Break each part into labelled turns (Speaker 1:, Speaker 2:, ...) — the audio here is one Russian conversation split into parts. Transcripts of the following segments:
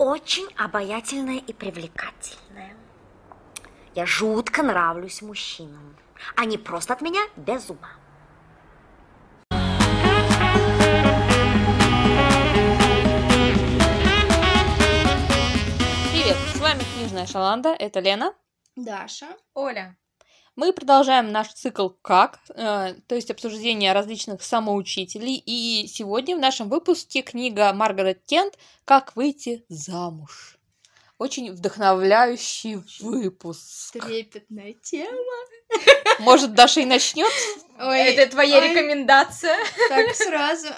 Speaker 1: очень обаятельная и привлекательная. Я жутко нравлюсь мужчинам. Они просто от меня без ума.
Speaker 2: Привет, с вами Книжная Шаланда, это Лена.
Speaker 3: Даша.
Speaker 4: Оля.
Speaker 2: Мы продолжаем наш цикл «Как», э, то есть обсуждение различных самоучителей. И сегодня в нашем выпуске книга Маргарет Кент «Как выйти замуж». Очень вдохновляющий выпуск.
Speaker 3: Трепетная тема.
Speaker 2: Может, Даша и начнет?
Speaker 3: Ой,
Speaker 4: Это твоя
Speaker 3: ой,
Speaker 4: рекомендация.
Speaker 3: Так сразу.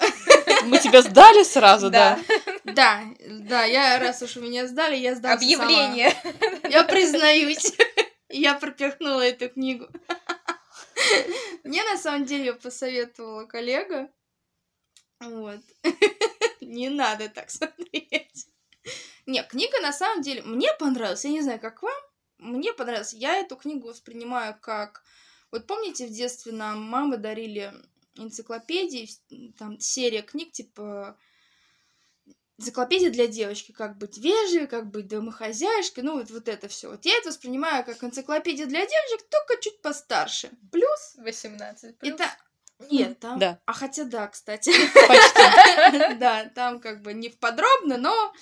Speaker 2: Мы тебя сдали сразу, да?
Speaker 3: Да, да, я, раз уж меня сдали, я сдам
Speaker 4: Объявление.
Speaker 3: Я признаюсь. Я пропихнула эту книгу. Мне на самом деле её посоветовала коллега. Вот. Не надо так смотреть. Не, книга на самом деле мне понравилась. Я не знаю, как вам. Мне понравилась. Я эту книгу воспринимаю как... Вот помните, в детстве нам мамы дарили энциклопедии, там серия книг, типа энциклопедия для девочки, как быть вежливой, как быть домохозяйкой, ну вот, вот это все. Вот я это воспринимаю как энциклопедия для девочек, только чуть постарше. Плюс
Speaker 4: 18 плюс.
Speaker 3: это... Нет, там...
Speaker 2: Да.
Speaker 3: А хотя да, кстати.
Speaker 2: Почти.
Speaker 3: Да, там как бы не в подробно, но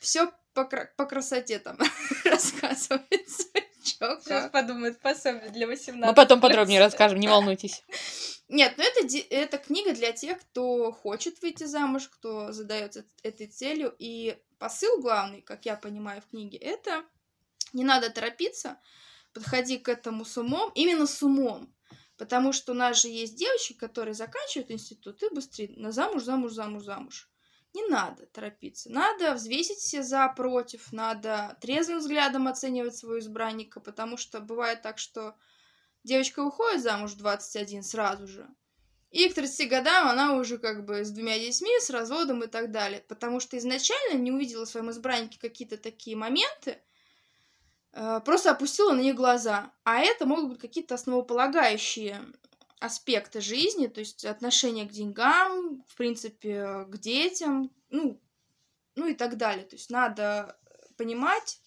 Speaker 3: все по красоте там рассказывается. Чё,
Speaker 4: Сейчас подумают пособие для 18
Speaker 2: Мы потом подробнее расскажем, не волнуйтесь.
Speaker 3: Нет, ну это, это книга для тех, кто хочет выйти замуж, кто задается этой целью. И посыл главный, как я понимаю в книге, это не надо торопиться, подходи к этому с умом, именно с умом. Потому что у нас же есть девочки, которые заканчивают институт и быстрее на замуж, замуж, замуж, замуж. Не надо торопиться. Надо взвесить все за, против. Надо трезвым взглядом оценивать своего избранника, потому что бывает так, что девочка уходит замуж в 21 сразу же. И к 30 годам она уже как бы с двумя детьми, с разводом и так далее. Потому что изначально не увидела в своем избраннике какие-то такие моменты, э, просто опустила на них глаза. А это могут быть какие-то основополагающие аспекты жизни, то есть отношение к деньгам, в принципе, к детям, ну, ну и так далее. То есть надо понимать,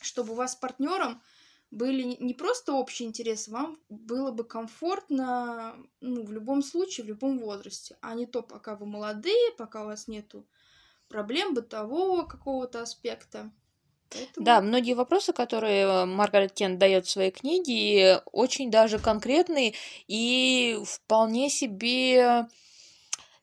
Speaker 3: чтобы у вас с партнером были не просто общие интересы, вам было бы комфортно ну, в любом случае, в любом возрасте, а не то, пока вы молодые, пока у вас нету проблем бытового какого-то аспекта. Поэтому-
Speaker 2: Да, многие вопросы, которые э, Маргарет Кент дает в своей книге, очень даже конкретные и вполне себе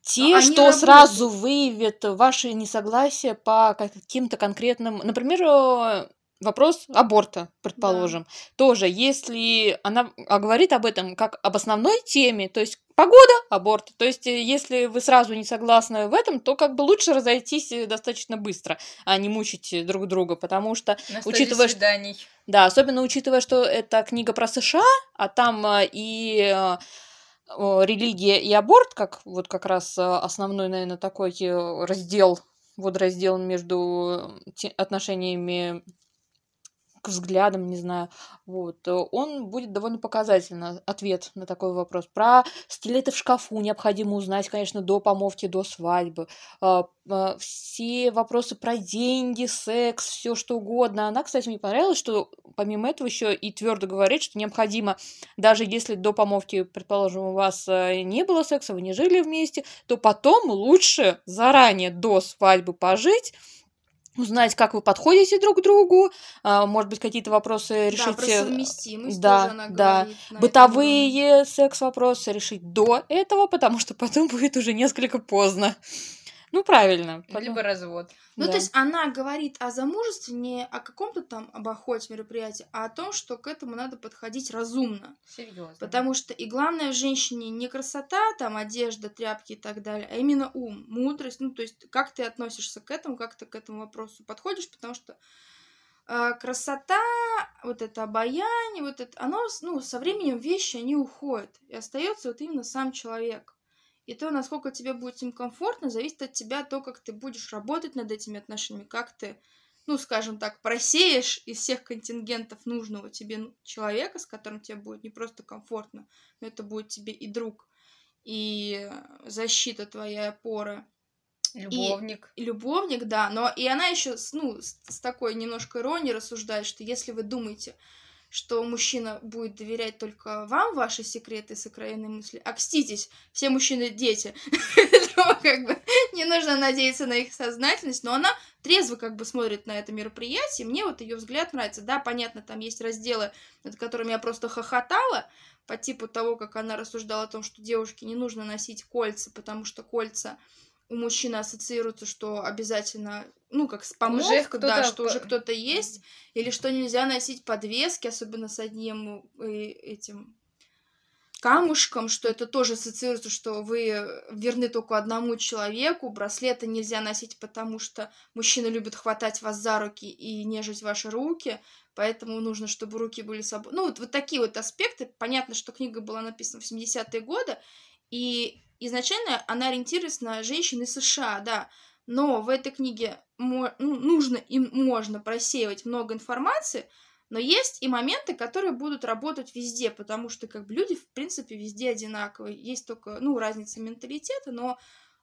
Speaker 2: те,
Speaker 3: они
Speaker 2: что сразу выявят ваши несогласия по каким-то конкретным, например, э, вопрос аборта, предположим, тоже, если она а, говорит об этом как об основной теме, то есть погода, аборт, то есть э, если вы сразу не согласны в этом, то как бы лучше разойтись э, достаточно быстро, а не мучить э, друг друга, потому что
Speaker 4: На
Speaker 2: учитывая, что-
Speaker 4: свиданий.
Speaker 2: да, особенно учитывая, что это книга про США, а там и религия и аборт, как вот как раз основной, наверное, такой раздел, водораздел между э, те- отношениями к взглядам, не знаю, вот, э, он будет довольно показательно ответ на такой вопрос. Про стилеты в шкафу необходимо узнать, конечно, до помолвки, до свадьбы. А, а, Все вопросы про деньги, секс, все что угодно. Она, кстати, мне понравилось, что помимо этого еще и твердо говорит, что необходимо, даже если до помолвки, предположим, у вас э, не было секса, вы не жили вместе, то потом лучше заранее до свадьбы пожить, узнать, как вы подходите друг к другу, а, может быть, какие-то вопросы
Speaker 3: Да,
Speaker 2: решить...
Speaker 3: про
Speaker 2: э,
Speaker 3: совместимость
Speaker 2: да,
Speaker 3: тоже она
Speaker 2: да.
Speaker 3: говорит.
Speaker 2: бытовые секс-вопросы решить до этого, потому что потом будет уже несколько поздно. Ну, правильно.
Speaker 4: Либо развод.
Speaker 3: Ну,
Speaker 2: да.
Speaker 3: то есть она говорит о замужестве не о каком-то там об охоте мероприятии, а о том, что к этому надо подходить разумно.
Speaker 4: Серьезно.
Speaker 3: Потому что и главное в женщине не красота, там, одежда, тряпки и так далее, а именно ум, мудрость. Ну, то есть как ты относишься к этому, как ты к этому вопросу подходишь, потому что э, красота, вот это обаяние, вот это, оно, ну, со временем вещи, они уходят. И остается вот именно сам человек. И то, насколько тебе будет с ним комфортно, зависит от тебя то, как ты будешь работать над этими отношениями, как ты, ну, скажем так, просеешь из всех контингентов нужного тебе ну, человека, с которым тебе будет не просто комфортно, но это будет тебе и друг, и защита твоя опора.
Speaker 4: Любовник.
Speaker 3: И любовник, да, но и она еще, ну, с, с такой немножко иронией рассуждает, что если вы думаете, что мужчина будет доверять только вам ваши секреты, сокровенные мысли, окститесь, все мужчины дети, Поэтому как бы не нужно надеяться на их сознательность, но она трезво как бы смотрит на это мероприятие, мне вот ее взгляд нравится, да, понятно, там есть разделы, над которыми я просто хохотала, по типу того, как она рассуждала о том, что девушке не нужно носить кольца, потому что кольца у мужчины ассоциируются, что обязательно, ну, как с помолвкой, да, что уже кто-то есть, или что нельзя носить подвески, особенно с одним э, этим камушком, что это тоже ассоциируется, что вы верны только одному человеку, браслеты нельзя носить, потому что мужчины любят хватать вас за руки и нежить ваши руки, поэтому нужно, чтобы руки были собой. Ну, вот, вот такие вот аспекты. Понятно, что книга была написана в 70-е годы, и изначально она ориентируется на женщин из США, да, но в этой книге ну, нужно и можно просеивать много информации, но есть и моменты, которые будут работать везде, потому что как бы люди, в принципе, везде одинаковые. Есть только, ну, разница менталитета, но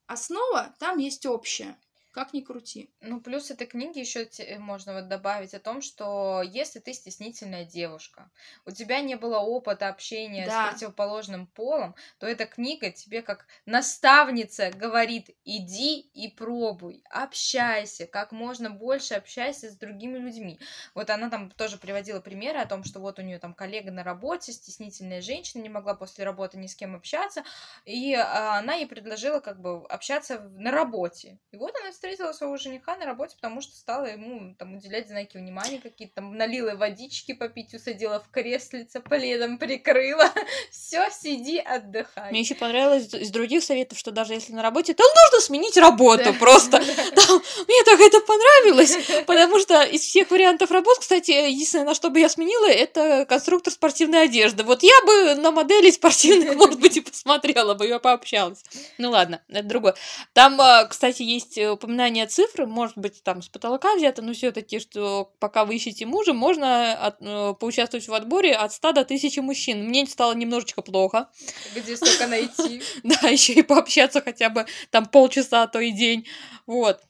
Speaker 3: основа там есть общая как ни крути.
Speaker 4: Ну, плюс этой книги еще можно вот добавить о том, что если ты стеснительная девушка, у тебя не было опыта общения да. с противоположным полом, то эта книга тебе как наставница говорит, иди и пробуй, общайся, как можно больше общайся с другими людьми. Вот она там тоже приводила примеры о том, что вот у нее там коллега на работе, стеснительная женщина, не могла после работы ни с кем общаться, и а, она ей предложила как бы общаться на работе. И вот она встретила своего жениха на работе, потому что стала ему там уделять знаки внимания какие-то, там налила водички попить, усадила в креслице, пледом прикрыла. Все, сиди, отдыхай.
Speaker 2: Мне еще понравилось из других советов, что даже если на работе, то нужно сменить работу просто. Мне так это понравилось, потому что из всех вариантов работ, кстати, единственное, на что бы я сменила, это конструктор спортивной одежды. Вот я бы на модели спортивных, может быть, и посмотрела бы, я пообщалась. Ну ладно, это другое. Там, а, кстати, есть упоминание упоминание цифры, может быть, там с потолка взято, но все-таки, что пока вы ищете мужа, можно от, э, поучаствовать в отборе от 100 до 1000 мужчин. Мне стало немножечко плохо.
Speaker 4: Где столько найти?
Speaker 2: Да, еще и пообщаться хотя бы там полчаса, а то и день. Вот.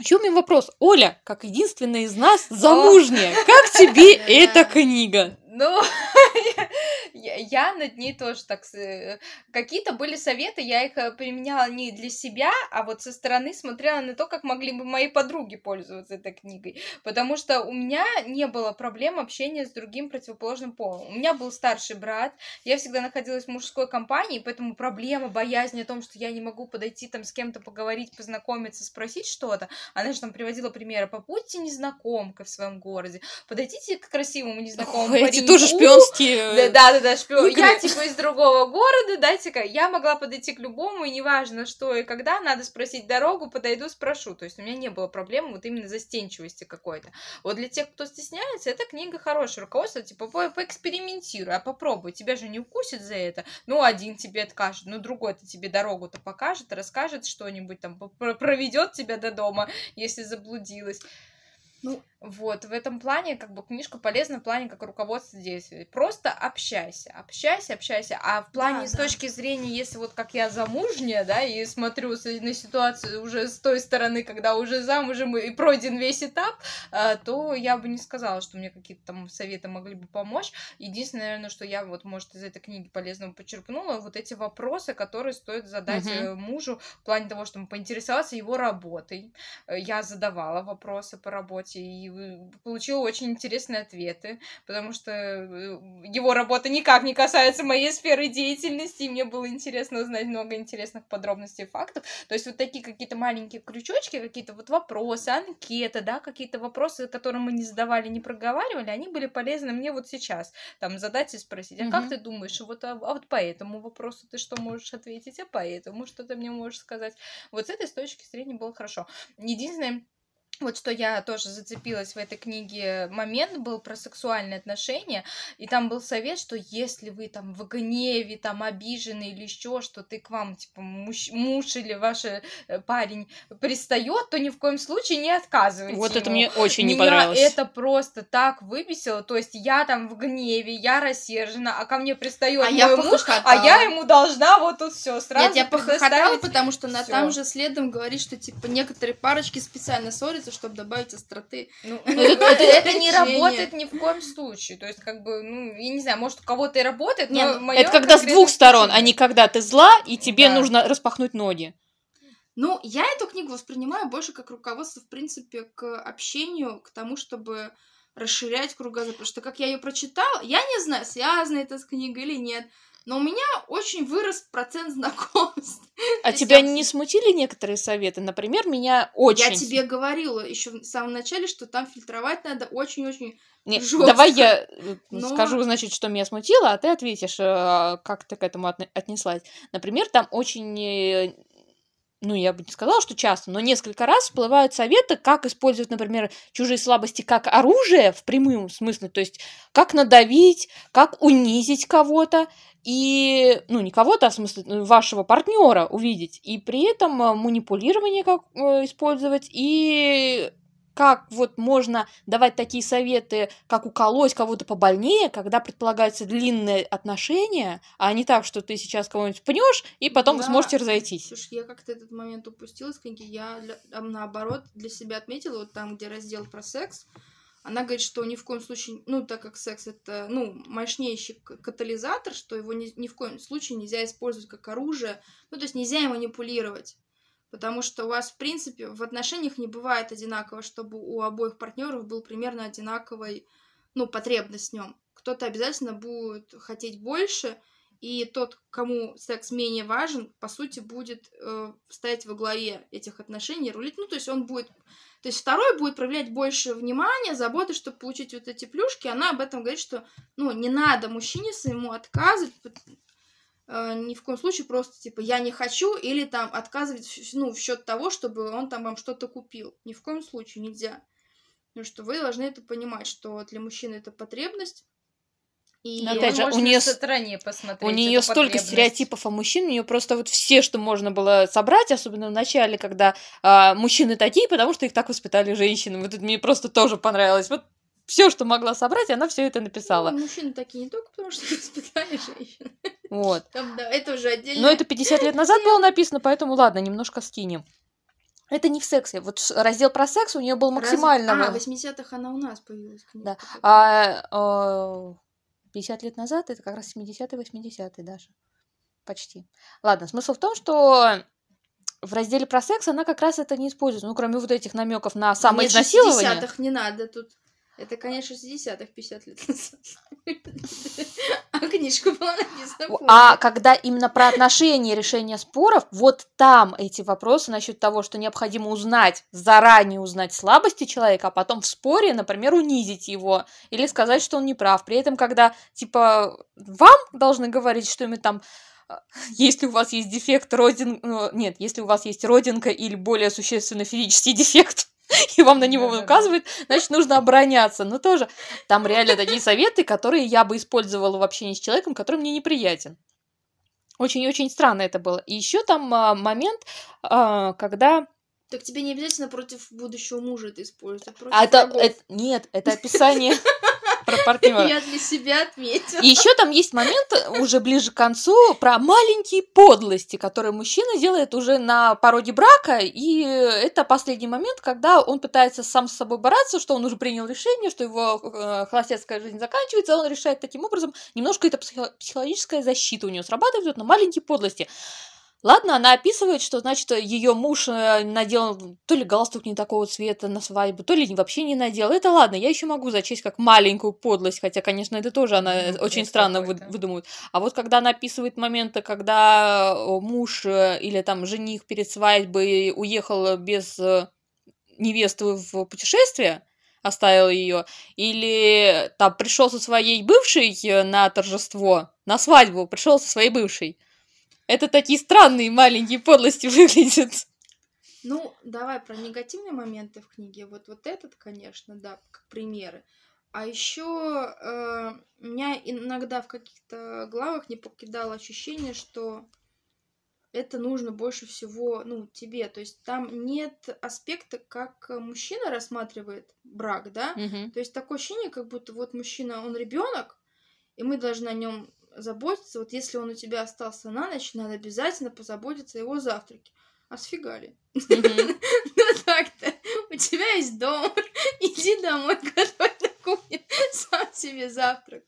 Speaker 2: Меня вопрос. Оля, как единственная из нас замужняя, как тебе эта книга?
Speaker 4: Ну, я, я над ней тоже так... Э, какие-то были советы, я их э, применяла не для себя, а вот со стороны смотрела на то, как могли бы мои подруги пользоваться этой книгой. Потому что у меня не было проблем общения с другим противоположным полом. У меня был старший брат, я всегда находилась в мужской компании, поэтому проблема, боязнь о том, что я не могу подойти там с кем-то поговорить, познакомиться, спросить что-то. Она же там приводила примеры. Побудьте незнакомкой в своем городе, подойдите к красивому незнакомому
Speaker 2: Эти тоже шпионские.
Speaker 4: Да, да, да, шпион. Я типа из другого города, дайте-ка. Я могла подойти к любому, и неважно, что и когда, надо спросить дорогу, подойду, спрошу. То есть у меня не было проблемы вот именно застенчивости какой-то. Вот для тех, кто стесняется, эта книга хорошая. Руководство, типа, по поэкспериментируй, а попробуй. Тебя же не укусит за это. Ну, один тебе откажет, ну, другой-то тебе дорогу-то покажет, расскажет что-нибудь там, проведет тебя до дома, если заблудилась. Ну, вот, в этом плане, как бы, книжка полезна в плане как руководство действий. Просто общайся, общайся, общайся. А в плане, да, с да. точки зрения, если вот как я замужняя, да, и смотрю на ситуацию уже с той стороны, когда уже замужем и пройден весь этап, а, то я бы не сказала, что мне какие-то там советы могли бы помочь. Единственное, наверное, что я вот, может, из этой книги полезного почерпнула, вот эти вопросы, которые стоит задать угу. мужу в плане того, чтобы поинтересоваться его работой. Э, я задавала вопросы по работе, и получила очень интересные ответы, потому что э, его работа никак не касается моей сферы деятельности, и мне было интересно узнать много интересных подробностей и фактов. То есть вот такие какие-то маленькие крючочки, какие-то вот вопросы, анкеты, да, какие-то вопросы, которые мы не задавали, не проговаривали, они были полезны мне вот сейчас. Там задать и спросить, а mm-hmm. как ты думаешь, вот, а, а вот по этому вопросу ты что можешь ответить, а по этому что ты мне можешь сказать? Вот с этой точки зрения было хорошо. Единственное, вот что я тоже зацепилась в этой книге, момент был про сексуальные отношения, и там был совет, что если вы там в гневе, там обижены или еще что, ты к вам, типа, муж, муж или ваш э, парень пристает, то ни в коем случае не отказывайте
Speaker 2: Вот это
Speaker 4: ему.
Speaker 2: мне очень не
Speaker 4: Меня
Speaker 2: понравилось.
Speaker 4: это просто так выбесило, то есть я там в гневе, я рассержена, а ко мне пристает
Speaker 3: А
Speaker 4: мой
Speaker 3: я
Speaker 4: муж, а я ему должна вот тут все сразу
Speaker 3: Нет, я похохотала, потому что она
Speaker 4: всё.
Speaker 3: там же следом говорит, что типа некоторые парочки специально ссорятся, чтобы добавить остроты.
Speaker 4: Ну,
Speaker 3: Ну,
Speaker 4: это, не работает ни в коем случае. То есть, как бы, ну, я не знаю, может, у кого-то и работает,
Speaker 3: Не,
Speaker 4: но
Speaker 2: Это когда с двух сторон, а не
Speaker 4: нет.
Speaker 2: когда ты зла, и тебе
Speaker 4: Да.
Speaker 2: нужно распахнуть ноги.
Speaker 3: Ну, я эту книгу воспринимаю больше как руководство, в принципе, к общению, к тому, чтобы расширять кругозор. Потому что, как я ее прочитала, я не знаю, связано это с книгой или нет, но у меня очень вырос процент знакомств.
Speaker 2: А тебя
Speaker 3: я-
Speaker 2: не смутили некоторые советы? Например, меня очень...
Speaker 3: Я тебе говорила еще в самом начале, что там фильтровать надо очень-очень...
Speaker 2: Не,
Speaker 3: жёстко.
Speaker 2: давай я э,
Speaker 3: Но-
Speaker 2: скажу, значит, что меня смутило, а ты ответишь, э, как ты к этому отне- отнеслась. Например, там очень, ну, я бы не сказала, что часто, но несколько раз всплывают советы, как использовать, например, чужие слабости как оружие в прямом смысле, то есть как надавить, как унизить кого-то, и, ну, не кого-то, а в смысле э, вашего партнера увидеть, и при этом э, манипулирование как э, использовать, и как вот можно давать такие советы, как уколоть кого-то побольнее, когда предполагаются длинные отношения, а не так, что ты сейчас кого-нибудь пнешь, и потом вы
Speaker 3: Да.
Speaker 2: сможете разойтись.
Speaker 3: Слушай, я как-то этот момент упустила книги. Я, наоборот, для себя отметила, вот там, где раздел про секс, она говорит, что ни в коем случае, ну, так как секс это, ну, мощнейший катализатор, что его ни, ни в коем случае нельзя использовать как оружие, ну, то есть нельзя им манипулировать. Потому что у вас, в принципе, в отношениях не бывает одинаково, чтобы у обоих партнеров был примерно одинаковый, ну, потребность в нем. Кто-то обязательно будет хотеть больше, и тот, кому секс менее важен, по сути, будет э, стоять во главе этих отношений, рулить. Ну, то есть он будет... То есть второй будет проявлять больше внимания, заботы, чтобы получить вот эти плюшки. Она об этом говорит, что, ну, не надо мужчине своему отказывать, э, ни в коем случае просто, типа, я не хочу, или там отказывать, ну, в счет того, чтобы он там вам что-то купил. Ни в коем случае нельзя. Потому что вы должны это понимать, что для мужчины это потребность. И
Speaker 2: Но опять же, у с-
Speaker 4: стороне посмотреть.
Speaker 2: У нее столько стереотипов о мужчин, у нее просто вот все, что можно было собрать, особенно в начале, когда а, мужчины такие, потому что их так воспитали женщины. Вот это мне просто тоже понравилось. Вот все, что могла собрать, она все это написала.
Speaker 3: Ну, мужчины такие не только потому, что воспитали женщин.
Speaker 2: Вот.
Speaker 3: Там, да, это уже отдельно.
Speaker 2: Но это 50 лет назад было написано, поэтому ладно, немножко скинем. Это не в сексе. Вот раздел про секс у нее был максимально.
Speaker 3: А,
Speaker 2: вы-
Speaker 3: в 80-х она у нас появилась. книга
Speaker 2: Да. А, а, 50 лет назад это как раз 70-е, 80-е даже. Почти. Ладно, смысл в том, что в разделе про секс она как раз это не использует. Ну, кроме вот этих намеков на самоизнасилование.
Speaker 3: Нет, 60-х не надо тут. Это, конечно, 60-х, 50 лет назад. А книжка была написана.
Speaker 2: А когда именно про отношения и решение споров, вот там эти вопросы насчет того, что необходимо узнать, заранее узнать слабости человека, а потом в споре, например, унизить его или сказать, что он не прав. При этом, когда, типа, вам должны говорить, что им там а, если у вас есть дефект родин... ну, Нет, если у вас есть родинка или более существенный физический дефект, и вам на него указывают, значит, нужно обороняться. Но тоже там реально такие советы, которые я бы использовала в общении с человеком, который мне неприятен. Очень-очень странно это было. И еще там а, момент, а, когда...
Speaker 3: Так тебе не обязательно против будущего мужа это использовать, а
Speaker 2: А это, это- Нет, это описание про партнера.
Speaker 3: Я для себя отметила.
Speaker 2: И еще там есть момент уже ближе к концу про маленькие подлости, которые мужчина делает уже на породе брака, и это последний момент, когда он пытается сам с собой бороться, что он уже принял решение, что его э, холостяцкая жизнь заканчивается, он решает таким образом, немножко это психо- психологическая защита у него срабатывает на маленькие подлости. Ладно, она описывает, что, значит, ее муж э, надел то ли галстук не такого цвета на свадьбу, то ли вообще не надел. Это ладно, я еще могу зачесть как маленькую подлость, хотя, конечно, это тоже она э,
Speaker 4: Ну,
Speaker 2: очень странно вы- выдумывает. А вот когда она описывает моменты, когда э, муж или там жених перед свадьбой уехал без невесты в путешествие, оставил ее, или там пришел со своей бывшей на торжество, на свадьбу, пришел со своей бывшей. Это такие странные маленькие подлости выглядят.
Speaker 3: Ну, давай про негативные моменты в книге. Вот, вот этот, конечно, да, как примеры. А еще э, меня иногда в каких-то главах не покидало ощущение, что это нужно больше всего, ну, тебе. То есть там нет аспекта, как мужчина рассматривает брак, да?
Speaker 2: Мгм.
Speaker 3: То есть такое ощущение, как будто вот мужчина, он ребенок, и мы должны о нем заботиться. Вот если он у тебя остался на ночь, надо обязательно позаботиться о его завтраке. А сфига ли?
Speaker 2: Мгм.
Speaker 3: Ну так-то. У тебя есть дом. Иди домой, готовь на кухне сам себе завтрак.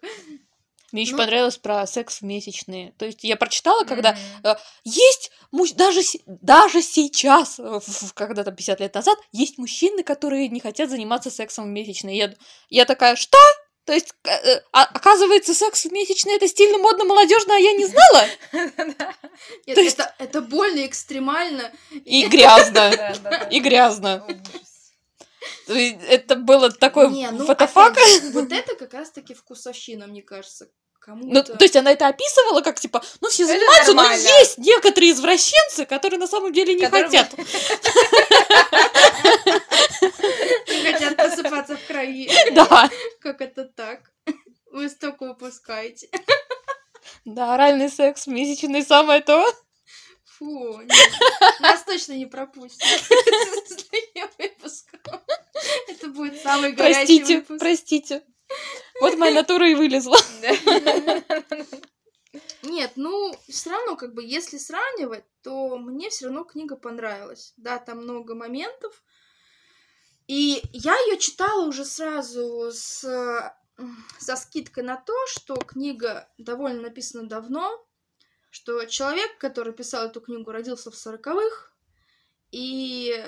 Speaker 2: Мне еще
Speaker 3: Ну-
Speaker 2: понравилось про секс в месячные. То есть я прочитала, когда э, есть муж- даже даже сейчас, э, когда-то 50 лет назад, есть мужчины, которые не хотят заниматься сексом в месячные. Я, я такая, что? То есть, э, а- оказывается, секс в месячные это стильно, модно, молодежно, а я не знала?
Speaker 3: Нет,
Speaker 2: То есть-
Speaker 3: это, больно, экстремально.
Speaker 2: И грязно. И грязно.
Speaker 4: Ужас.
Speaker 2: То есть это было такое
Speaker 3: Не, ну,
Speaker 2: фотофак.
Speaker 3: вот это как раз-таки вкусовщина, мне кажется. Кому-то...
Speaker 2: Ну, то есть она это описывала как типа, ну все занимаются, но есть некоторые извращенцы, которые на самом деле не
Speaker 4: Которым-
Speaker 2: хотят.
Speaker 3: хотят просыпаться в крови.
Speaker 2: Да,
Speaker 3: Как это так? Вы столько выпускаете.
Speaker 2: да, оральный секс, месячный самое то.
Speaker 3: Фу, нет. Нас точно не пропустят. Это будет самый горячий
Speaker 2: Простите,
Speaker 3: выпуск.
Speaker 2: простите. Вот моя натура и вылезла.
Speaker 3: Нет, ну, все равно, как бы, если сравнивать, то мне все равно книга понравилась. Да, там много моментов. И я ее читала уже сразу с, м, со скидкой на то, что книга довольно написана давно, что человек, который писал эту книгу, родился в сороковых, и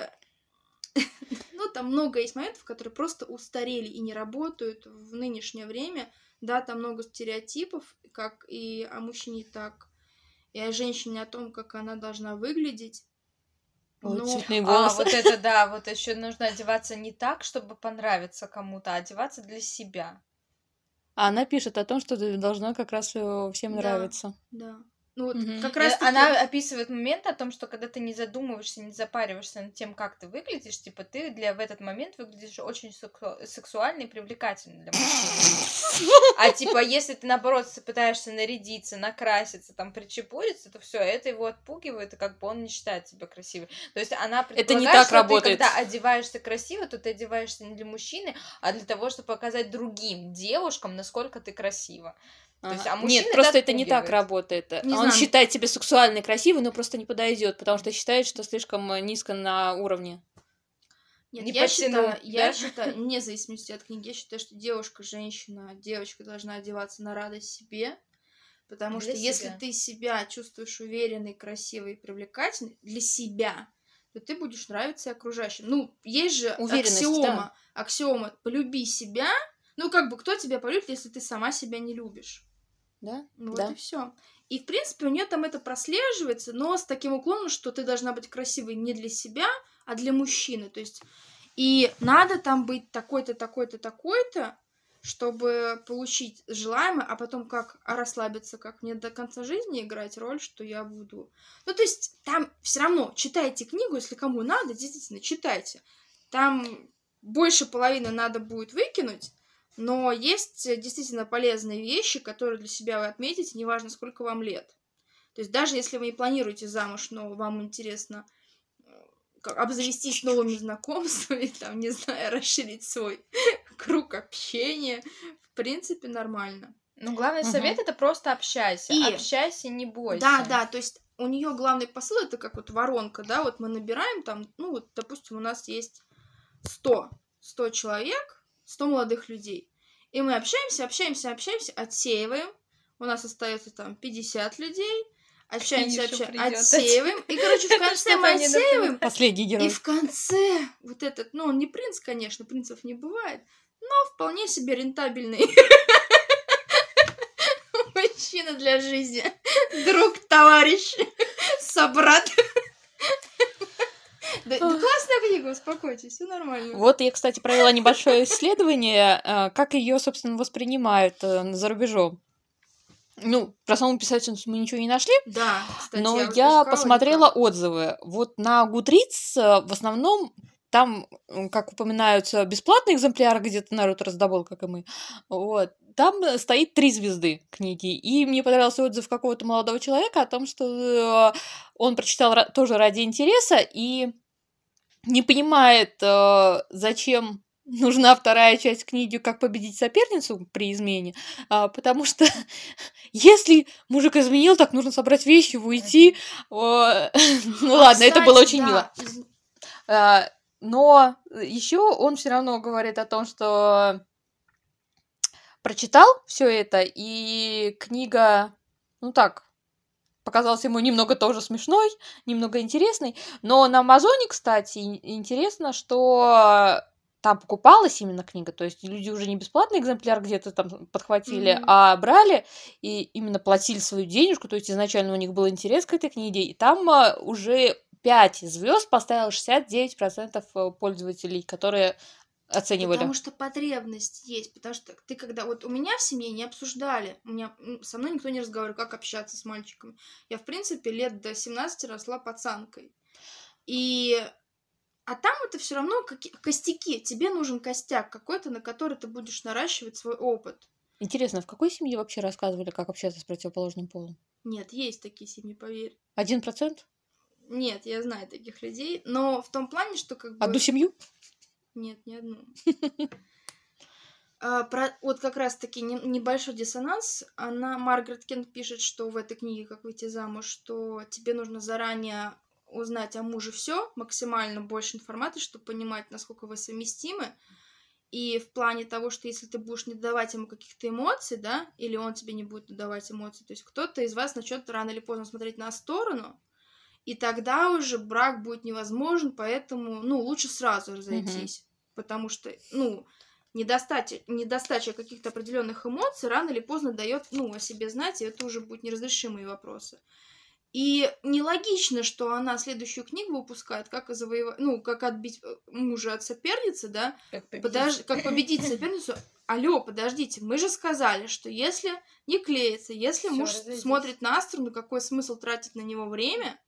Speaker 3: ну, там много есть моментов, которые просто устарели и не работают в нынешнее время. Да, там много стереотипов, как и о мужчине, так и о женщине, о том, как она должна выглядеть.
Speaker 2: Цветные
Speaker 4: А, вот это да, вот еще нужно одеваться не так, чтобы понравиться кому-то, а одеваться для себя.
Speaker 2: А она пишет о том, что должно как раз э, всем
Speaker 3: Да.
Speaker 2: нравиться.
Speaker 3: Да. Ну, вот
Speaker 2: Мгм.
Speaker 3: как
Speaker 4: И
Speaker 3: раз
Speaker 4: Она описывает момент о том, что когда ты не задумываешься, не запариваешься над тем, как ты выглядишь, типа ты для в этот момент выглядишь очень сексу- сексуально и привлекательно для мужчины. А типа, если ты наоборот пытаешься нарядиться, накраситься, там причепуриться, то все, это его отпугивает, и как бы он не считает себя красивой. То есть она
Speaker 2: не
Speaker 4: предполагает,
Speaker 2: так
Speaker 4: что
Speaker 2: работает.
Speaker 4: ты, когда одеваешься красиво, то ты одеваешься не для мужчины, а для того, чтобы показать другим девушкам, насколько ты красива. То есть, а
Speaker 2: Нет, просто это не так работает.
Speaker 3: Не
Speaker 2: Он
Speaker 3: знаю.
Speaker 2: считает себя сексуально красивой, но просто не подойдет, потому что считает, что слишком низко на уровне.
Speaker 3: Нет,
Speaker 4: Не
Speaker 3: я считаю, я
Speaker 4: да?
Speaker 3: считаю, вне зависимости от книги, я считаю, что девушка, женщина, девочка должна одеваться на радость себе, потому
Speaker 4: Для
Speaker 3: что если
Speaker 4: себя.
Speaker 3: ты себя чувствуешь уверенной, красивой и привлекательной для себя, то ты будешь нравиться окружающим. Ну, есть же
Speaker 2: Уверенность,
Speaker 3: аксиома, аксиома «полюби себя», ну, как бы, кто тебя полюбит, если ты сама себя не любишь?
Speaker 2: Да?
Speaker 3: Ну,
Speaker 2: Да.
Speaker 3: Вот и все. И, в принципе, у нее там это прослеживается, но с таким уклоном, что ты должна быть красивой не для себя, а для мужчины. То есть, и надо там быть такой-то, такой-то, такой-то, чтобы получить желаемое, а потом как расслабиться, как мне до конца жизни играть роль, что я буду. Ну, то есть, там все равно читайте книгу, если кому надо, действительно, читайте. Там больше половины надо будет выкинуть, но есть э, действительно полезные вещи, которые для себя вы отметите, неважно, сколько вам лет. То есть даже если вы не планируете замуж, но вам интересно э, обзавестись новыми знакомствами, там, не знаю, расширить свой круг общения, в принципе, нормально.
Speaker 4: Ну, главный
Speaker 2: Мгм.
Speaker 4: совет это просто общайся.
Speaker 3: И-
Speaker 4: Общайся, не бойся.
Speaker 3: Да, да, то есть у нее главный посыл это как вот воронка, да, вот мы набираем там, ну вот, допустим, у нас есть 100, 100 человек, 100 молодых людей, и мы общаемся, общаемся, общаемся, отсеиваем, у нас остается там 50 людей, общаемся, общаемся, отсеиваем, и, короче, в конце мы отсеиваем,
Speaker 2: Последний
Speaker 3: и
Speaker 2: герой.
Speaker 3: в конце вот этот, ну, он не принц, конечно, принцев не бывает, но вполне себе рентабельный мужчина для жизни. Друг, товарищ, собрат. Да, да классная книга, успокойтесь, все нормально.
Speaker 2: Вот я, кстати, провела небольшое исследование, э, как ее, собственно, воспринимают э, за рубежом. Ну, про саму писательницу мы ничего не нашли,
Speaker 3: Да, кстати,
Speaker 2: но я
Speaker 3: искала,
Speaker 2: посмотрела
Speaker 3: никак.
Speaker 2: отзывы. Вот на Goodreads э, в основном там, как упоминаются, бесплатные экземпляры, где-то народ раздобыл, как и мы. Вот. Там стоит три звезды книги. И мне понравился отзыв какого-то молодого человека о том, что он прочитал тоже ради интереса и не понимает, э, зачем нужна вторая часть книги «Как победить соперницу при измене», а, потому что если мужик изменил, так нужно собрать вещи, уйти. Ну ладно, это было очень мило. А, Но еще он все равно говорит о том, что прочитал все это, и книга, ну так, показалась ему немного тоже смешной, немного интересной. Но на Амазоне, кстати, ин- интересно, что там покупалась именно книга, то есть люди уже не бесплатный экземпляр где-то там подхватили,
Speaker 3: Мгм.
Speaker 2: а брали и именно платили свою денежку, то есть изначально у них был интерес к этой книге, и там а, уже 5 звезд поставило 69% пользователей, которые оценивали.
Speaker 3: Потому что потребность есть, потому что ты когда... Вот у меня в семье не обсуждали, у меня со мной никто не разговаривал, как общаться с мальчиками. Я, в принципе, лет до 17 росла пацанкой. И... А там это все равно какие- костяки. Тебе нужен костяк какой-то, на который ты будешь наращивать свой опыт.
Speaker 2: Интересно, в какой семье вообще рассказывали, как общаться с противоположным полом?
Speaker 3: Нет, есть такие семьи, поверь.
Speaker 2: Один процент?
Speaker 3: Нет, я знаю таких людей, но в том плане, что как бы...
Speaker 2: Одну семью?
Speaker 3: Нет, ни одну. А, про, вот как раз-таки не- небольшой диссонанс. Она, Маргарет Кент пишет, что в этой книге «Как выйти замуж», что тебе нужно заранее узнать о муже все, максимально больше информации, чтобы понимать, насколько вы совместимы. И в плане того, что если ты будешь не давать ему каких-то эмоций, да, или он тебе не будет давать эмоций, то есть кто-то из вас начнет рано или поздно смотреть на сторону, и тогда уже брак будет невозможен, поэтому, ну, лучше сразу разойтись. Потому что, ну, недостача, недостача каких-то определенных эмоций рано или поздно дает, ну, о себе знать, и это уже будут неразрешимые вопросы. И нелогично, что она следующую книгу выпускает, как завоевать, ну, как отбить э, мужа от соперницы, да,
Speaker 4: Как победить.
Speaker 3: Подож- как победить соперницу. Алло, подождите, мы же сказали, что если не клеится, если
Speaker 4: Всё,
Speaker 3: муж
Speaker 4: разойдись.
Speaker 3: смотрит на сторону, какой смысл тратить на него время?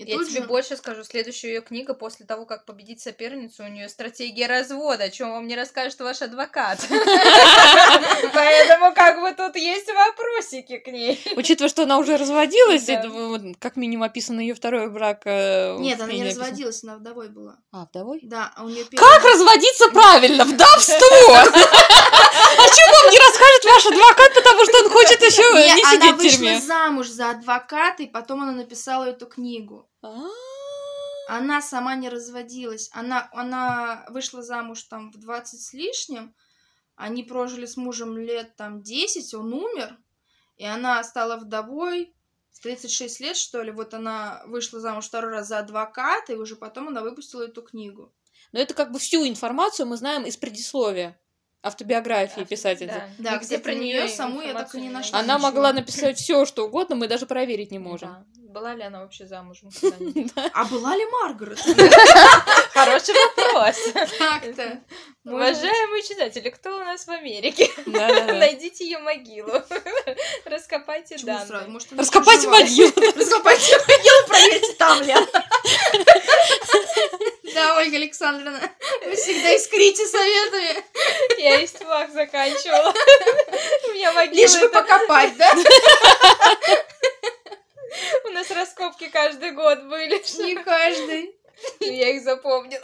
Speaker 3: И
Speaker 4: Я
Speaker 3: тут
Speaker 4: тебе
Speaker 3: же-
Speaker 4: больше скажу, следующая ее книга после того, как победить соперницу, у нее стратегия развода, о чем вам не расскажет ваш адвокат. Поэтому как бы тут есть вопросики к ней.
Speaker 2: Учитывая, что она уже разводилась, как минимум описан ее второй брак. э,
Speaker 3: Нет, она не разводилась, она вдовой была.
Speaker 2: А, вдовой?
Speaker 3: Да, а у нее
Speaker 2: Как разводиться правильно? Вдовство! О чем вам не расскажет ваш адвокат, потому что он хочет еще
Speaker 3: Не, она
Speaker 2: сидеть в
Speaker 3: вышла
Speaker 2: тюрьме?
Speaker 3: замуж за адвоката, и потом она написала эту книгу.
Speaker 2: А,
Speaker 3: Она сама не разводилась. Она, она вышла замуж там в 20 с лишним. Они прожили с мужем лет там 10, он умер. И она стала вдовой в 36 лет, что ли. Вот она вышла замуж второй раз за адвоката, и уже потом она выпустила эту книгу.
Speaker 2: Но это как бы всю информацию мы знаем из предисловия автобиографии писательницы.
Speaker 3: Да,
Speaker 4: Нигде
Speaker 3: кстати, неё саму я так и не нашла.
Speaker 2: Она
Speaker 3: ничего.
Speaker 2: могла написать все, что угодно, мы даже проверить не можем.
Speaker 4: Да. Была ли она вообще замужем?
Speaker 3: А была ли Маргарет?
Speaker 4: Хороший вопрос.
Speaker 3: Так-то.
Speaker 4: Уважаемые читатели, кто у нас в Америке? Найдите ее могилу. Раскопайте данные.
Speaker 2: Раскопайте могилу.
Speaker 3: Раскопайте могилу, проверьте, там ли. Да, Ольга Александровна, вы всегда искрите советами.
Speaker 4: Я истфак заканчивала. У меня могила.
Speaker 3: Лишь бы покопать, да?
Speaker 4: У нас раскопки каждый год были.
Speaker 3: Не каждый.
Speaker 4: Я их запомнила.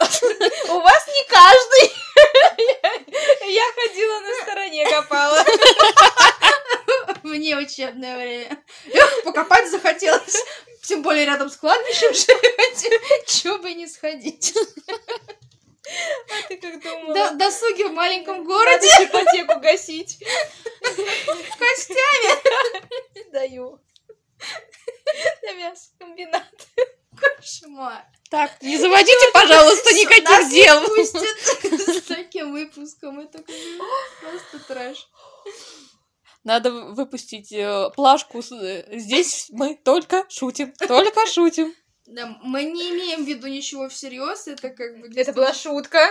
Speaker 4: У вас не каждый. Я- ходила на стороне, копала.
Speaker 3: Мне учебное время. Эх, покопать захотелось. Тем более рядом с кладбищем живете. Чего бы не сходить.
Speaker 4: А ты как думала?
Speaker 3: До- Досуги в маленьком
Speaker 4: Надо
Speaker 3: городе.
Speaker 4: ипотеку гасить.
Speaker 3: Костями.
Speaker 4: Даю. На мясокомбинат.
Speaker 3: Кошмар.
Speaker 2: Так, не заводите, пожалуйста, никаких
Speaker 3: не
Speaker 2: дел.
Speaker 3: пустят с таким выпуском. Это просто трэш.
Speaker 2: Надо выпустить э, плашку. э, Здесь мы только шутим, только шутим.
Speaker 3: Да, мы не имеем в виду ничего всерьез, это как бы...
Speaker 4: Это была шутка.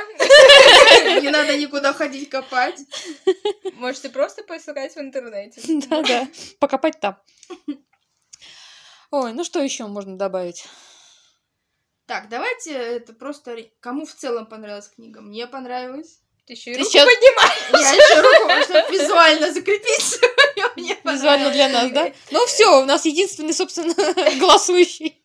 Speaker 3: Не надо никуда ходить копать.
Speaker 4: Можете просто поискать в интернете.
Speaker 2: Да-да, покопать там. Ой, ну что еще можно добавить?
Speaker 3: Так, давайте это просто... Кому в целом понравилась книга? Мне понравилось.
Speaker 4: Ты еще и
Speaker 2: Ты
Speaker 4: руку
Speaker 2: щас-
Speaker 4: поднимаешь.
Speaker 3: Я еще руку, чтобы визуально закрепить. Мне
Speaker 2: Визуально для нас,
Speaker 3: понравилась.
Speaker 2: да? Ну все, у нас единственный, собственно, голосующий.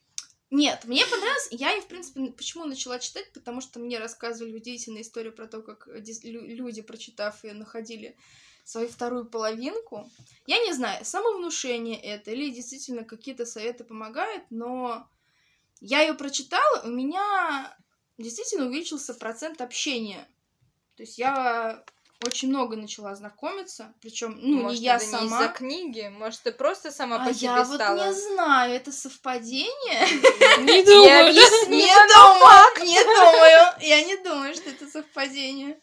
Speaker 3: Нет, мне понравилось. Я ее, в принципе, почему начала читать? Потому что мне рассказывали удивительную историю про то, как лю- люди, прочитав ее, находили свою вторую половинку. Я не знаю, самовнушение это или действительно какие-то советы помогают, но я ее прочитала, у меня действительно увеличился процент общения. То есть я очень много начала знакомиться, причем, ну,
Speaker 4: Может,
Speaker 3: не я
Speaker 4: это не
Speaker 3: сама.
Speaker 4: из-за книги? Может, ты просто сама
Speaker 3: а
Speaker 4: по себе
Speaker 3: я вот
Speaker 4: стала?
Speaker 3: не знаю, это совпадение?
Speaker 2: Не думаю,
Speaker 3: Не думаю, не думаю. Я не думаю, что это совпадение.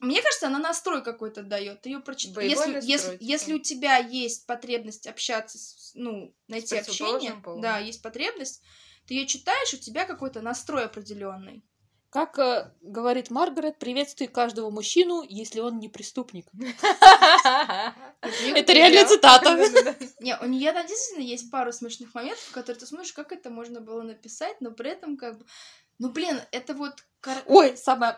Speaker 3: Мне кажется, она настрой какой-то дает. Ты ее прочитаешь.
Speaker 4: Боевой
Speaker 3: Если, если, если у тебя есть потребность общаться, с, ну, найти общение,
Speaker 4: противоположным полом.
Speaker 3: да, есть потребность, ты ее читаешь, у тебя какой-то настрой определенный.
Speaker 2: Как э, говорит Маргарет, приветствуй каждого мужчину, если он не преступник. Это реальная цитата.
Speaker 3: Не, у нее действительно есть пару смешных моментов, в которые ты смотришь, как это можно было написать, но при этом как бы... Ну, блин, это вот... кор-
Speaker 2: Ой, самое,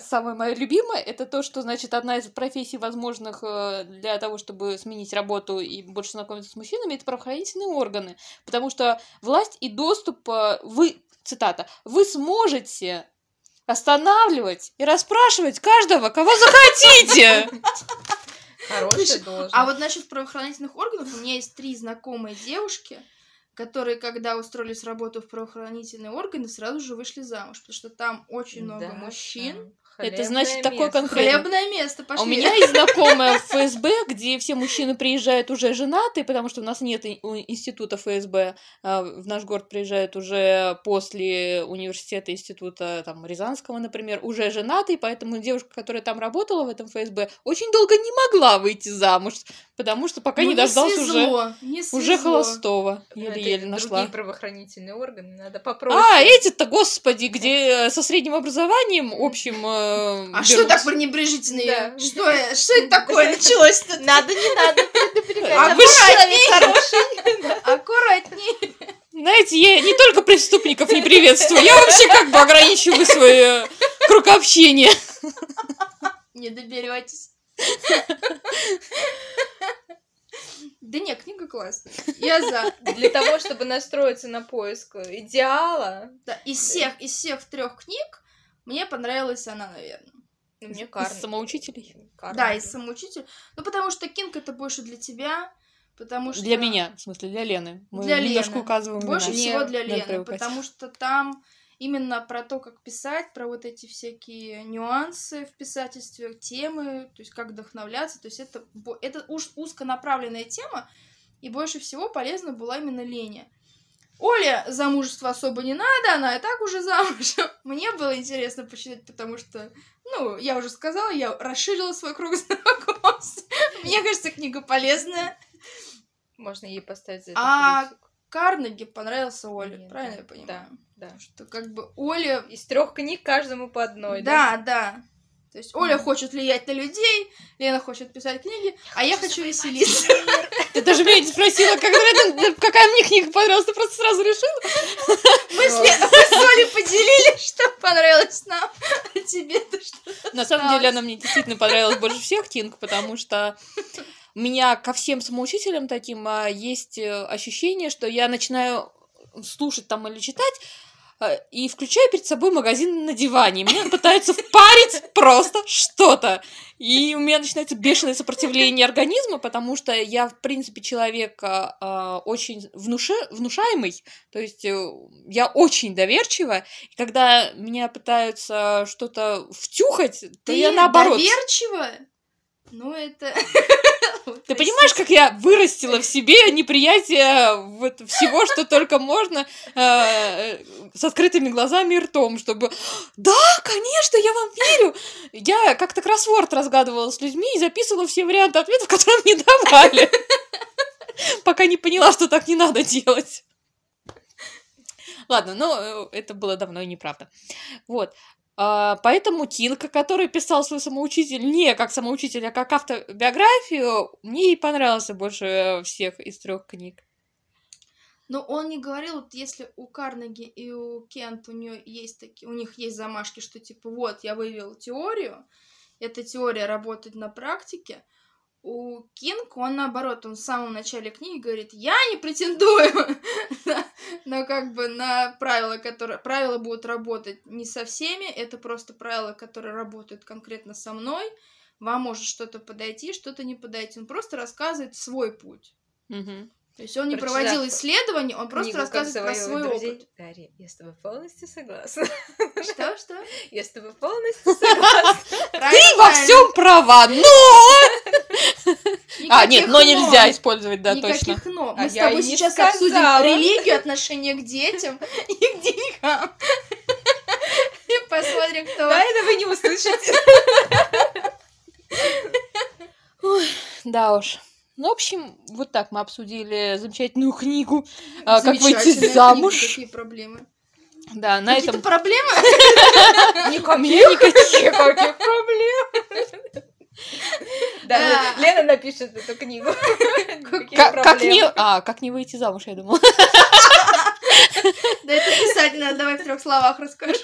Speaker 2: самое мое любимое, это то, что, значит, одна из профессий возможных э, для того, чтобы сменить работу и больше знакомиться с мужчинами, это правоохранительные органы. Потому что власть и доступ, э, вы, цитата, вы сможете останавливать и расспрашивать каждого, кого захотите.
Speaker 4: Хорошая должность.
Speaker 3: А вот насчет правоохранительных органов, у меня есть три знакомые девушки, которые, когда устроились работу в правоохранительные органы, сразу же вышли замуж, потому что там очень много
Speaker 4: Да,
Speaker 3: мужчин.
Speaker 4: Там
Speaker 2: Это значит
Speaker 4: хлебное
Speaker 2: такое
Speaker 4: место.
Speaker 2: конкретно.
Speaker 3: Хлебное место,
Speaker 2: А
Speaker 3: пошли.
Speaker 2: у меня есть знакомая в ФСБ, где все мужчины приезжают уже женатые, потому что у нас нет института ФСБ. а, В наш город приезжают уже после университета, института там, Рязанского, например, уже женатые, поэтому девушка, которая там работала в этом ФСБ, очень долго не могла выйти замуж, потому что пока
Speaker 3: Ну,
Speaker 2: не дождалась уже,
Speaker 3: свезло, не
Speaker 2: уже холостого. Еле-еле нашла.
Speaker 4: Другие правоохранительные органы, надо попроще.
Speaker 2: А, эти-то, господи, где э, со средним образованием общим э,
Speaker 3: А что
Speaker 2: берут.
Speaker 3: так пренебрежительно?
Speaker 4: Да.
Speaker 3: Что, что это такое началось-то?
Speaker 4: Надо, не надо.
Speaker 3: А
Speaker 4: А человек хороший.
Speaker 3: Аккуратней.
Speaker 2: Знаете, я не только преступников не приветствую, я вообще как бы ограничиваю свой э, круг общения.
Speaker 3: Не доберетесь. Да не, книга классная. Я за.
Speaker 4: Для того, чтобы настроиться на поиск идеала,
Speaker 3: Да, из всех, из всех трех книг мне понравилась она, наверное.
Speaker 4: ну, мне
Speaker 2: Из
Speaker 4: Карн.
Speaker 2: самоучителей.
Speaker 4: Карн.
Speaker 3: Да, из самоучитель. Ну, потому что Кинг это больше для тебя, потому что...
Speaker 2: Для меня, в смысле, для Лены. Мы
Speaker 3: Для
Speaker 2: немножко
Speaker 3: Лены.
Speaker 2: указываем
Speaker 3: Больше
Speaker 2: имена.
Speaker 3: всего для Лены, потому что там именно про то, как писать, про вот эти всякие нюансы в писательстве, темы, то есть как вдохновляться, то есть это, это уж узконаправленная тема, и больше всего полезна была именно Лене. Оле замужество особо не надо, она и так уже замужем. Мне было интересно почитать, потому что, ну, я уже сказала, я расширила свой круг знакомств. Мне кажется, книга полезная.
Speaker 4: Можно ей поставить за это
Speaker 3: А
Speaker 4: плюсик.
Speaker 3: Карнеги понравился Оле,
Speaker 4: Нет,
Speaker 3: правильно
Speaker 4: да,
Speaker 3: я понимаю?
Speaker 4: Да.
Speaker 3: Что как бы Оля...
Speaker 4: Из трех книг каждому по одной, да?
Speaker 3: Да, да. То есть Оля хочет влиять на людей, Лена хочет писать книги, а я хочу веселиться.
Speaker 2: Ты даже меня не спросила, какая мне книга понравилась, ты просто сразу решила.
Speaker 3: Мы с, Олей поделили, что понравилось нам, а тебе-то что?
Speaker 2: На самом деле она мне действительно понравилась больше всех, Кинг, потому что у меня ко всем самоучителям таким а, есть э, ощущение, что я начинаю слушать там или читать, и включаю перед собой магазин на диване. и Мне пытаются впарить просто что-то. И у меня начинается бешеное сопротивление организма, потому что я, в принципе, человек а, а, очень внуше- внушаемый. То есть э, я очень доверчива. И когда меня пытаются что-то втюхать, то
Speaker 3: Ты
Speaker 2: я наоборот.
Speaker 3: доверчивая? Ну, это...
Speaker 2: Ты понимаешь, как я вырастила в себе неприятие вот всего, что только можно, э, с открытыми глазами и ртом, чтобы «Да, конечно, я вам верю!» Я как-то кроссворд разгадывала с людьми и записывала все варианты ответов, которые мне давали, пока не поняла, что так не надо делать. Ладно, но э, это было давно и неправда. Вот. А, Поэтому Кинг, который писал свой самоучитель не как самоучитель, а как автобиографию, мне и понравился больше всех из трех книг.
Speaker 3: Но он не говорил, вот если у Карнеги и у Кент у нее есть такие, у них есть замашки, что типа вот я вывел теорию, эта теория работает на практике. У Кинг, он наоборот, он в самом начале книги говорит, я не претендую на, на как бы на правила, которые правила будут работать не со всеми, это просто правила, которые работают конкретно со мной. Вам может что-то подойти, что-то не подойти. Он просто рассказывает свой путь. То есть он не
Speaker 4: Прочитав
Speaker 3: проводил исследований, он просто
Speaker 4: Книгу «Как
Speaker 3: рассказывает про свой
Speaker 4: друзей».
Speaker 3: опыт.
Speaker 4: Дарья, я с тобой полностью согласна.
Speaker 3: Что, что?
Speaker 4: Я с тобой полностью согласна.
Speaker 2: Ты во всем права, но... А, нет, но нельзя использовать, да, точно.
Speaker 3: Никаких но.
Speaker 4: А
Speaker 3: Мы с
Speaker 4: я
Speaker 3: тобой сейчас
Speaker 4: сказала.
Speaker 3: обсудим религию, отношение к детям и к деньгам. И посмотрим, кто...
Speaker 4: Да, это вы не услышите.
Speaker 2: Да уж. Ну, в общем, вот так мы обсудили замечательную книгу а, «Как выйти замуж».
Speaker 3: книга, Какие проблемы?
Speaker 2: Да, на
Speaker 3: Какие-то
Speaker 2: этом...
Speaker 3: проблемы?
Speaker 4: Никаких, никаких проблем. Да,
Speaker 3: Да.
Speaker 4: Лена напишет эту книгу.
Speaker 2: Как, не... А, как не выйти замуж, я думала.
Speaker 3: Да это писать надо, давай в трех словах расскажи.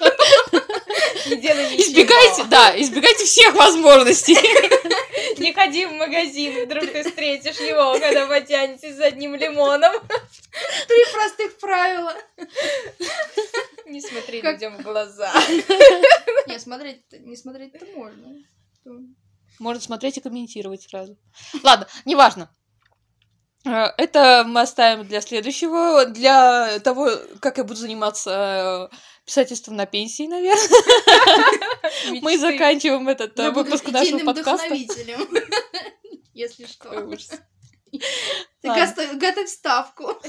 Speaker 4: Не делай ничего.
Speaker 2: Избегайте, да, избегайте всех возможностей.
Speaker 4: Не ходи в магазин, вдруг ты встретишь его, когда потянетесь за одним лимоном.
Speaker 3: Три простых правила.
Speaker 4: Не смотри
Speaker 3: Как-
Speaker 4: людям в глаза.
Speaker 3: Не, смотреть не смотреть-то можно.
Speaker 2: Можно смотреть и комментировать сразу. Ладно, неважно. Э, Это мы оставим для следующего, для того, как я буду заниматься э, писательством на пенсии, наверное. Мы заканчиваем этот э, выпуск нашего подкаста.
Speaker 3: вдохновителем. Если что. Ты готовь ставку.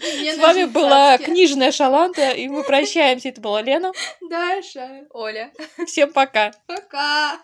Speaker 2: С вами была книжная Шаланта, и мы прощаемся. Это была Лена.
Speaker 3: Даша.
Speaker 4: Оля.
Speaker 2: Всем пока.
Speaker 3: Пока.